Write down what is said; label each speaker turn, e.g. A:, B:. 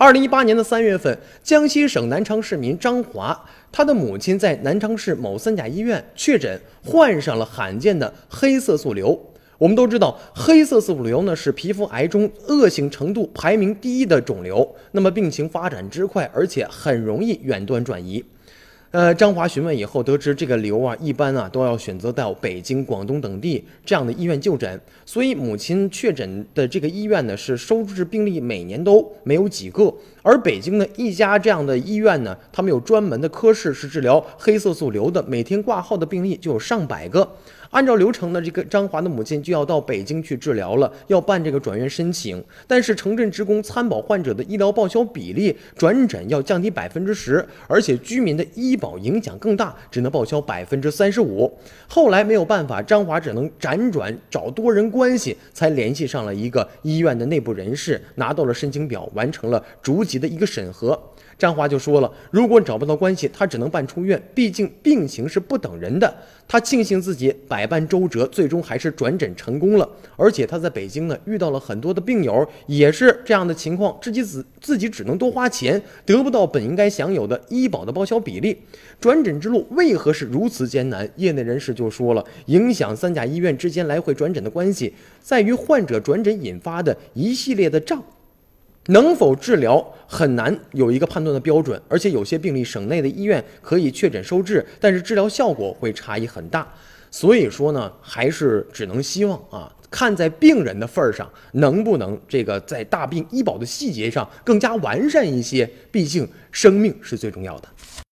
A: 二零一八年的三月份，江西省南昌市民张华，他的母亲在南昌市某三甲医院确诊患上了罕见的黑色素瘤。我们都知道，黑色素瘤呢是皮肤癌中恶性程度排名第一的肿瘤，那么病情发展之快，而且很容易远端转移。呃，张华询问以后得知，这个瘤啊，一般啊都要选择到北京、广东等地这样的医院就诊，所以母亲确诊的这个医院呢，是收治病例每年都没有几个。而北京呢一家这样的医院呢，他们有专门的科室是治疗黑色素瘤的，每天挂号的病例就有上百个。按照流程呢，这个张华的母亲就要到北京去治疗了，要办这个转院申请。但是城镇职工参保患者的医疗报销比例，转诊要降低百分之十，而且居民的医保影响更大，只能报销百分之三十五。后来没有办法，张华只能辗转找多人关系，才联系上了一个医院的内部人士，拿到了申请表，完成了逐级的一个审核。张华就说了，如果找不到关系，他只能办出院，毕竟病情是不等人的。他庆幸自己百般周折，最终还是转诊成功了。而且他在北京呢，遇到了很多的病友，也是这样的情况，自己自自己只能多花钱，得不到本应该享有的医保的报销比例。转诊之路为何是如此艰难？业内人士就说了，影响三甲医院之间来回转诊的关系，在于患者转诊引发的一系列的账。能否治疗很难有一个判断的标准，而且有些病例省内的医院可以确诊收治，但是治疗效果会差异很大。所以说呢，还是只能希望啊，看在病人的份儿上，能不能这个在大病医保的细节上更加完善一些？毕竟生命是最重要的。